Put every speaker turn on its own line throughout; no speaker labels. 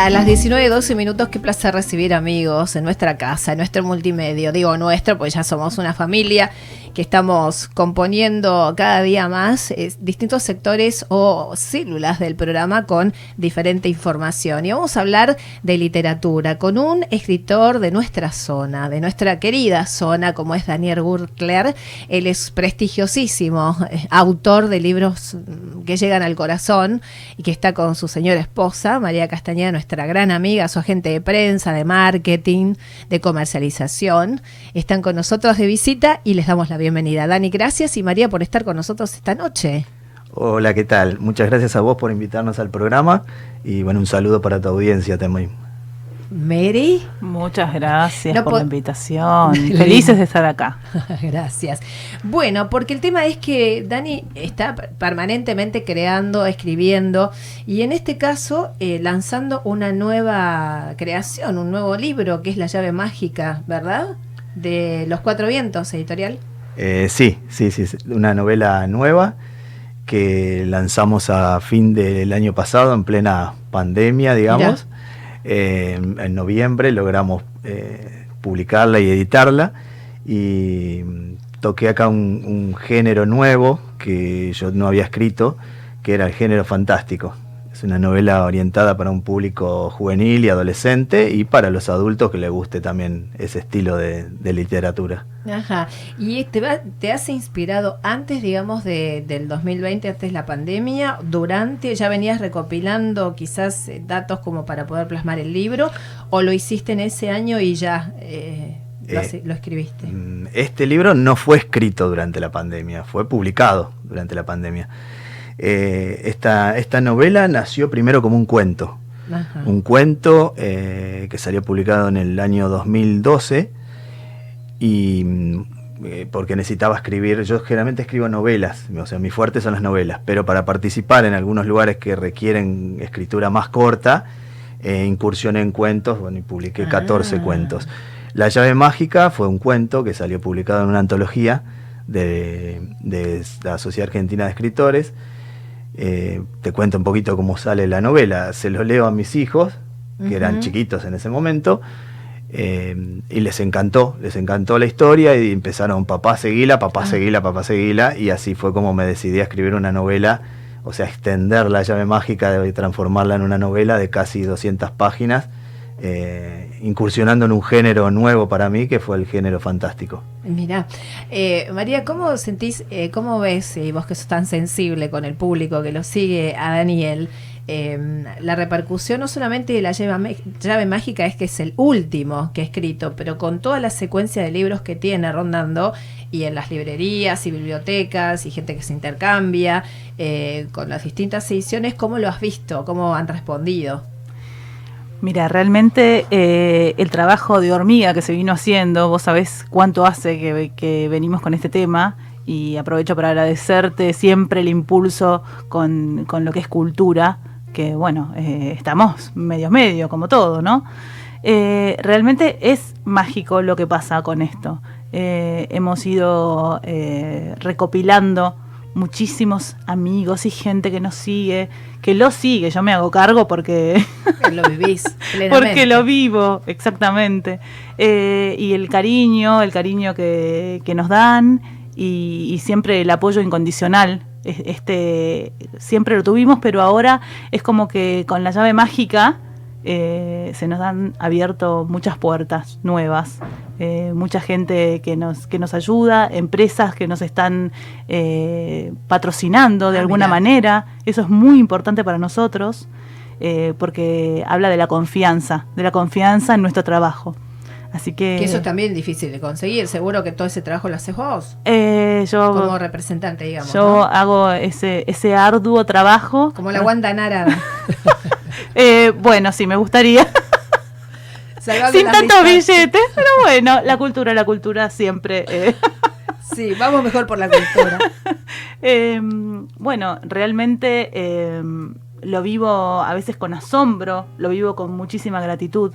A las 19.12 minutos, qué placer recibir amigos en nuestra casa, en nuestro multimedio. Digo nuestro, pues ya somos una familia que estamos componiendo cada día más distintos sectores o células del programa con diferente información. Y vamos a hablar de literatura con un escritor de nuestra zona, de nuestra querida zona, como es Daniel Gurtler. Él es prestigiosísimo eh, autor de libros mm, que llegan al corazón y que está con su señora esposa, María Castañeda, nuestra gran amiga, su agente de prensa, de marketing, de comercialización. Están con nosotros de visita y les damos la bienvenida. Dani, gracias y María por estar con nosotros esta noche.
Hola, ¿qué tal? Muchas gracias a vos por invitarnos al programa y bueno, un saludo para tu audiencia también.
Mary.
Muchas gracias por la invitación. Felices de estar acá.
gracias. Bueno, porque el tema es que Dani está permanentemente creando, escribiendo y en este caso eh, lanzando una nueva creación, un nuevo libro que es La llave mágica, ¿verdad? De Los Cuatro Vientos, editorial.
Eh, sí, sí, sí, una novela nueva que lanzamos a fin del año pasado, en plena pandemia, digamos. En noviembre logramos eh, publicarla y editarla y toqué acá un género nuevo que yo no había escrito, que era el género fantástico. Es una novela orientada para un público juvenil y adolescente y para los adultos que les guste también ese estilo de, literatura.
Ajá. ¿Y te, te has inspirado antes, digamos, de, del 2020, antes de la pandemia? ¿Durante ya venías recopilando quizás eh, datos como para poder plasmar el libro? ¿O lo hiciste en ese año y ya eh, lo, eh, lo escribiste?
Mm, este libro no fue escrito durante la pandemia, fue publicado durante la pandemia. Eh, esta, esta, novela nació primero como un cuento. Un cuento eh, que salió publicado en el año 2012 y mm, eh, porque necesitaba escribir, yo generalmente escribo novelas, o sea, mi fuerte son las novelas, pero para participar en algunos lugares que requieren escritura más corta, incursioné en cuentos, bueno, y publiqué 14 ah. cuentos. La llave mágica fue un cuento que salió publicado en una antología de, de la Sociedad Argentina de Escritores, eh, te cuento un poquito cómo sale la novela. Se lo leo a mis hijos, que eran chiquitos en ese momento, eh, y les encantó, les encantó la historia y empezaron, papá seguila, papá ah. seguila, papá seguila, y así fue como me decidí a escribir una novela, o sea, extender la llave mágica y transformarla en una novela de casi 200 páginas eh, incursionando en un género nuevo para mí, que fue el género fantástico.
Mira, eh, María, ¿cómo sentís, eh, cómo ves, y vos que sos tan sensible con el público que lo sigue a Daniel, em, la repercusión no solamente de la llave, llave, mágica es que es el último que he escrito, pero con toda la secuencia de libros que tiene rondando y en las librerías y bibliotecas y gente que se intercambia con las distintas ediciones, ¿cómo lo has visto? ¿Cómo han respondido?
Mira, realmente eh, el trabajo de hormiga que se vino haciendo, vos sabés cuánto hace que, venimos con este tema y aprovecho para agradecerte siempre el impulso con, lo que es cultura, que bueno, eh, estamos medio medio como todo, ¿no? Eh, realmente es mágico lo que pasa con esto. hemos ido recopilando muchísimos amigos y gente que nos sigue, que lo sigue, yo me hago cargo porque
lo vivís,
porque lo vivo, exactamente. Eh, y el cariño, el cariño que, nos dan y, siempre el apoyo incondicional. Este, siempre lo tuvimos, pero ahora es como que con la llave mágica eh, se nos han abierto muchas puertas nuevas, eh, mucha gente que nos, que nos ayuda, empresas que nos están eh, patrocinando de ah, alguna manera. Eso es muy importante para nosotros porque habla de la confianza, de la confianza en nuestro trabajo. Así que,
eso es también difícil de conseguir. Seguro que todo ese trabajo lo haces vos.
yo,
como representante, digamos.
Yo hago ese, ese arduo trabajo.
Como la Wanda Nara.
Eh, bueno, sí, me gustaría. Sin tantos billetes, pero bueno, la cultura, la cultura siempre. Eh.
Sí, vamos mejor por la cultura.
Em, bueno, realmente em, lo vivo a veces con asombro, lo vivo con muchísima gratitud,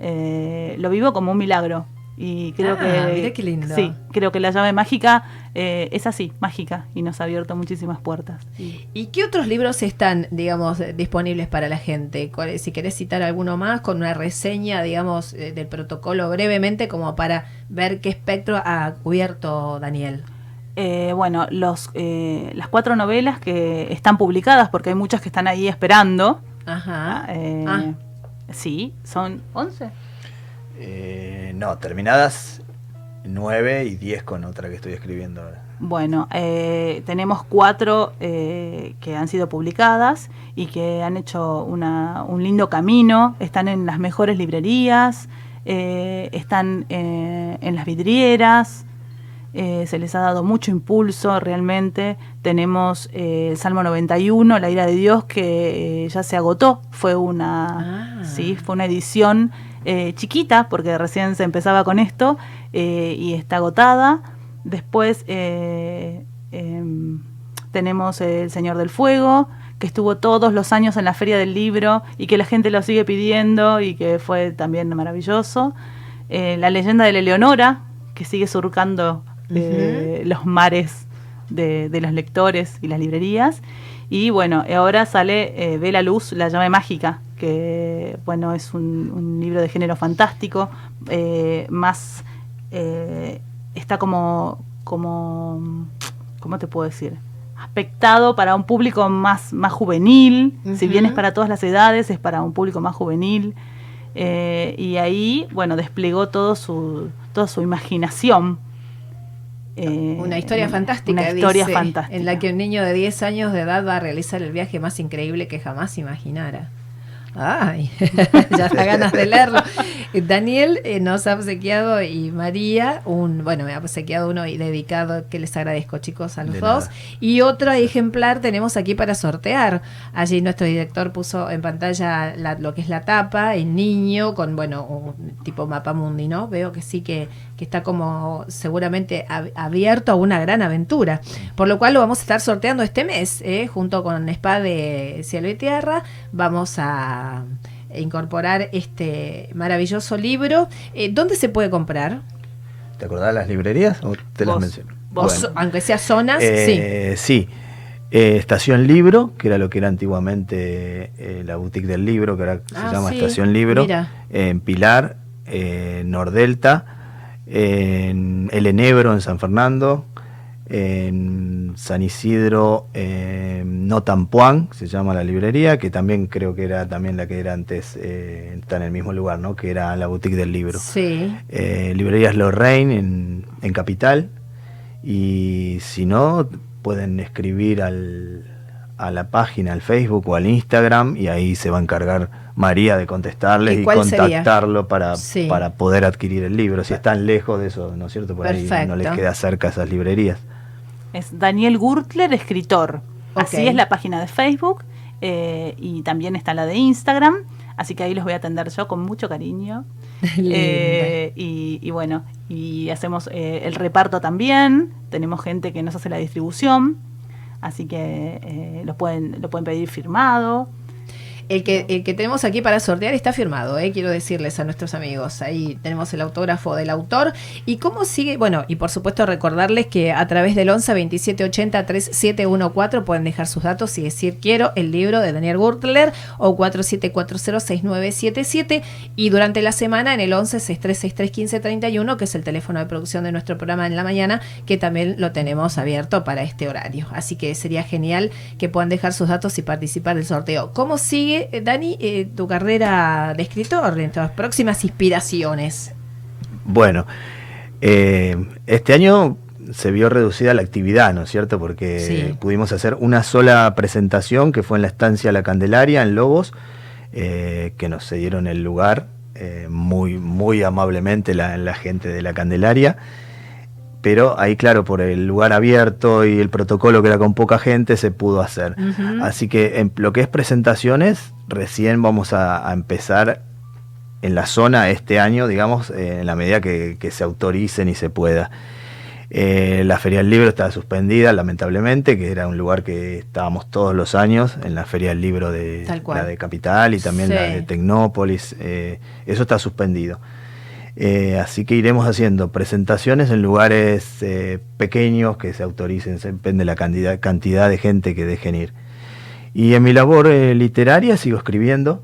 eh, lo vivo como un milagro, Y creo
Ah,
que.
qué lindo.
Sí, creo que la llave mágica eh, es así, mágica, y nos ha abierto muchísimas puertas.
¿Y qué otros libros están, digamos, disponibles para la gente? ¿Cuál- Si querés citar alguno más, con una reseña, digamos, eh, del protocolo brevemente, como para ver qué espectro ha cubierto Daniel.
Eh, bueno, los, eh, las cuatro novelas que están publicadas, porque hay muchas que están ahí esperando.
Ajá.
eh,
Ah.
Sí, son 11.
Eh, no, terminadas 9 y 10 con otra que estoy escribiendo ahora.
Bueno, eh, tenemos cuatro eh, que han sido publicadas y que han hecho una- un lindo camino, están en las mejores librerías, eh, están eh, en las vidrieras, eh, se les ha dado mucho impulso realmente. Tenemos eh, el Salmo 91, La ira de Dios, que eh, ya se agotó, fue una,
Ah.
sí, fue una edición eh, chiquita, porque recién se empezaba con esto, eh, y está agotada. Después eh, em, tenemos El Señor del Fuego, que estuvo todos los años en la Feria del Libro y que la gente lo sigue pidiendo y que fue también maravilloso. La leyenda de la Eleonora, que sigue surcando los mares de, de los lectores y las librerías. Y bueno, ahora sale eh, Ve la luz, la llave mágica, que bueno, es un, un libro de género fantástico, eh, más eh, está como, como, ¿cómo te puedo decir? aspectado para un público más, más juvenil, si bien es para todas las edades, es para un público más juvenil. Eh, y ahí, bueno, desplegó todo su, toda su imaginación. Eh,
Una historia fantástica,
Una historia
dice,
fantástica.
en la que un niño de 10 años de edad va a realizar el viaje más increíble que jamás imaginara. Ay, ya da ganas de leerlo. Daniel eh, nos ha obsequiado y María, un, bueno, me ha obsequiado uno y dedicado, que les agradezco chicos a los
De
dos.
nada.
Y otro ejemplar tenemos aquí para sortear. Allí nuestro director puso en pantalla la- lo que es la tapa, el niño, con, bueno, un tipo mapa mundi, ¿no? Veo que sí que, que está como seguramente ab- abierto a una gran aventura. Por lo cual lo vamos a estar sorteando este mes, ¿eh? junto con Spa de Cielo y Tierra. Vamos a incorporar este maravilloso libro. Eh, ¿Dónde se puede comprar?
¿Te acordás de las librerías o te las
Vos-
menciono?
vos-
aunque sea zonas,
Eh, sí. Eh, Estación Libro, que era lo que era antiguamente eh, la boutique del libro, que ahora
Ah,
se llama
sí,
Estación Libro, en Pilar, eh, Nordelta, en El Enebro, en San Fernando, en San Isidro, eh, Notampuán, se llama la librería, que también creo que era también la que era antes, eh, está en el mismo lugar, ¿no? que era la boutique del libro.
sí.
Eh, librerías Lorraine en, en Capital. Y si no, pueden escribir al, a la página, al Facebook o al Instagram, y ahí se va a encargar María de contestarles
¿Y
y,
cuál sería?
contactarlo para,
Sí.
para poder adquirir el libro. Si están lejos de eso, ¿no es cierto? Por ahí no
Perfecto.
les queda cerca esas librerías.
Es Daniel Gurtler, escritor. Así es la página de Facebook eh, y también está la de Instagram. Así que ahí los voy a atender yo con mucho cariño. Eh, y, y bueno, y hacemos eh, el reparto también. Tenemos gente que nos hace la distribución. Así que eh, lo, pueden, lo pueden pedir firmado.
El que, tenemos aquí para sortear está firmado, ¿eh? quiero decirles a nuestros amigos. Ahí tenemos el autógrafo del autor. ¿Y cómo sigue? Bueno, y por supuesto recordarles que a través del 11 27 80 3714 pueden dejar sus datos y decir quiero el libro de Daniel Gurtler o 47406977 y durante la semana en el 11 6363 1531 que es el teléfono de producción de nuestro programa en la mañana que también lo tenemos abierto para este horario. Así que sería genial que puedan dejar sus datos y participar del sorteo. ¿Cómo sigue, eh, Dani, eh, tu carrera de escritor en tus próximas inspiraciones?
Bueno, eh, este año se vio reducida la actividad, ¿no es cierto? Porque
Sí.
pudimos hacer una sola presentación que fue en la estancia La Candelaria, en Lobos, eh, que nos cedieron el lugar eh, muy, muy amablemente la, la gente de La Candelaria. Pero ahí, claro, por el lugar abierto y el protocolo que era con poca gente, se pudo hacer. Así que en lo que es presentaciones, recién vamos a, a empezar en la zona este año, digamos, eh, en la medida que, que se autoricen y se pueda. Eh, la Feria del Libro está suspendida, lamentablemente, que era un lugar que estábamos todos los años, en la Feria del Libro de la de Capital y también la de Tecnópolis. eh, eso está suspendido. Eh, así que iremos haciendo presentaciones en lugares eh, pequeños que se autoricen, depende de la cantidad, cantidad de gente que dejen ir. Y en mi labor eh, literaria sigo escribiendo.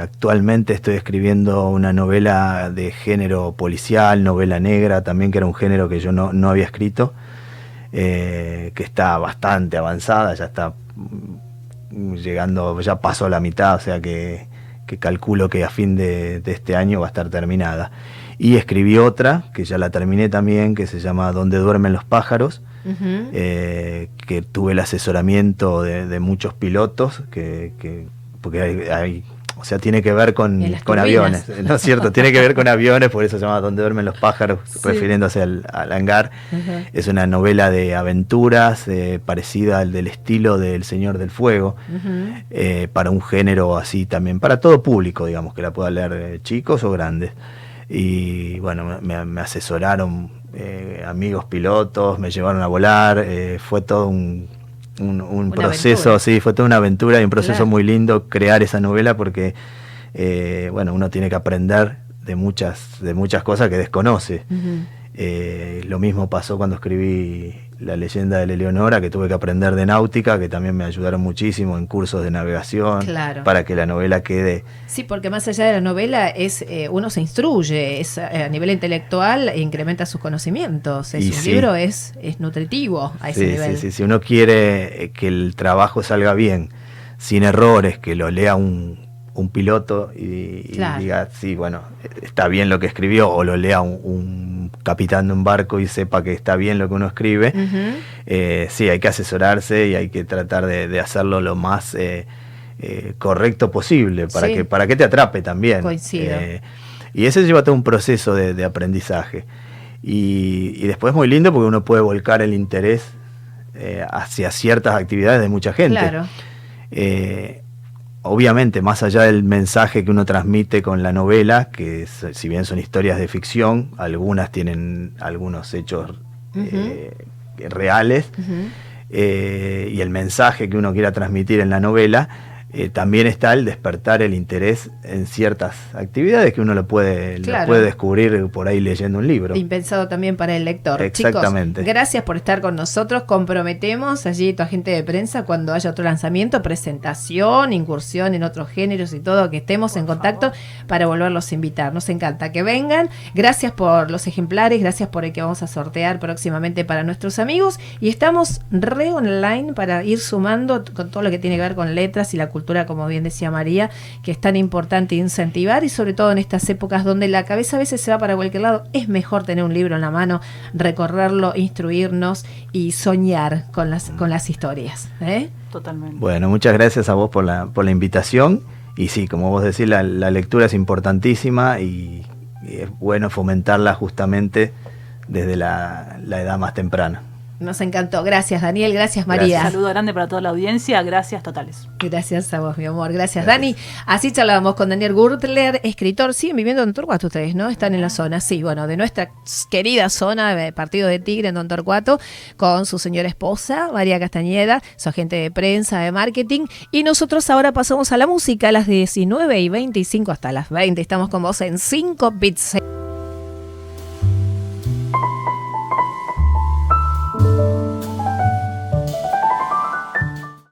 actualmente estoy escribiendo una novela de género policial, novela negra, también que era un género que yo no, no había escrito, que está bastante avanzada, ya está mm, llegando, ya pasó la mitad, o sea que que calculo que a fin de, este año va a estar terminada. Y escribí otra, que ya la terminé también, que se llama Donde duermen los pájaros, eh, que tuve el asesoramiento de, muchos pilotos, que, porque hay o sea, tiene que ver con, con aviones, ¿no es cierto? tiene que ver con aviones, por eso se llama Donde duermen los pájaros, refiriéndose al, hangar. Es una novela de aventuras eh, parecida al del estilo del Señor del Fuego, eh, para un género así también, para todo público, digamos, que la pueda leer eh, chicos o grandes. Y bueno, me, asesoraron amigos pilotos, me llevaron a volar, fue todo un un, proceso, sí, fue toda una aventura y un proceso muy lindo crear esa novela porque, eh, bueno, uno tiene que aprender de muchas, de muchas cosas que desconoce. Eh, lo mismo pasó cuando escribí La leyenda de la Eleonora, que tuve que aprender de náutica, que también me ayudaron muchísimo en cursos de navegación, para que la novela quede...
Sí, porque más allá de la novela, es eh, uno se instruye, es, a nivel intelectual e incrementa sus conocimientos. Es, un libro es, es nutritivo a ese nivel.
Sí, sí, si uno quiere que el trabajo salga bien, sin errores, que lo lea un, un piloto y, diga, sí, bueno, está bien lo que escribió, o lo lea un, capitán de un barco y sepa que está bien lo que uno escribe, eh, sí, hay que asesorarse y hay que tratar de, hacerlo lo más eh, eh, correcto posible para, que, para que te atrape también. y ese lleva todo un proceso de, aprendizaje. Y, y, después es muy lindo porque uno puede volcar el interés hacia ciertas actividades de mucha gente. Claro obviamente, más allá del mensaje que uno transmite con la novela, que si bien son historias de ficción, algunas tienen algunos hechos eh, reales, eh, y el mensaje que uno quiera transmitir en la novela, eh, también está el despertar el interés en ciertas actividades que uno lo puede, puede descubrir por ahí leyendo un libro.
Impensado también para el lector.
Exactamente.
gracias por estar con nosotros. Comprometemos allí tu agente de prensa cuando haya otro lanzamiento, presentación, incursión en otros géneros y todo, que estemos en contacto para volverlos a invitar. Nos encanta que vengan. Gracias por los ejemplares, gracias por el que vamos a sortear próximamente para nuestros amigos. Y estamos re online para ir sumando con todo lo que tiene que ver con letras y la cultura como bien decía María, que es tan importante incentivar y sobre todo en estas épocas donde la cabeza a veces se va para cualquier lado, es mejor tener un libro en la mano, recorrerlo, instruirnos y soñar con las, con las historias. ¿eh?
Totalmente.
Bueno, muchas gracias a vos por la, por la invitación. Y sí, como vos decís, la, lectura es importantísima y, es bueno fomentarla justamente desde la edad más temprana.
Nos encantó. Gracias, Daniel. Gracias, María.
Un saludo grande para toda la audiencia. Gracias totales.
Gracias a vos, mi amor. Gracias, Dani. Así charlábamos con Daniel Gurtler, escritor. Siguen viviendo en Torcuato ustedes, ¿no? Están en la zona, sí, bueno, de nuestra querida zona, de Partido de Tigre en Don Torcuato, con su señora esposa, María Castañeda, su agente de prensa, de marketing. Y nosotros ahora pasamos a la música a las 19 y 25 hasta las 20. Estamos con vos en 5 bits.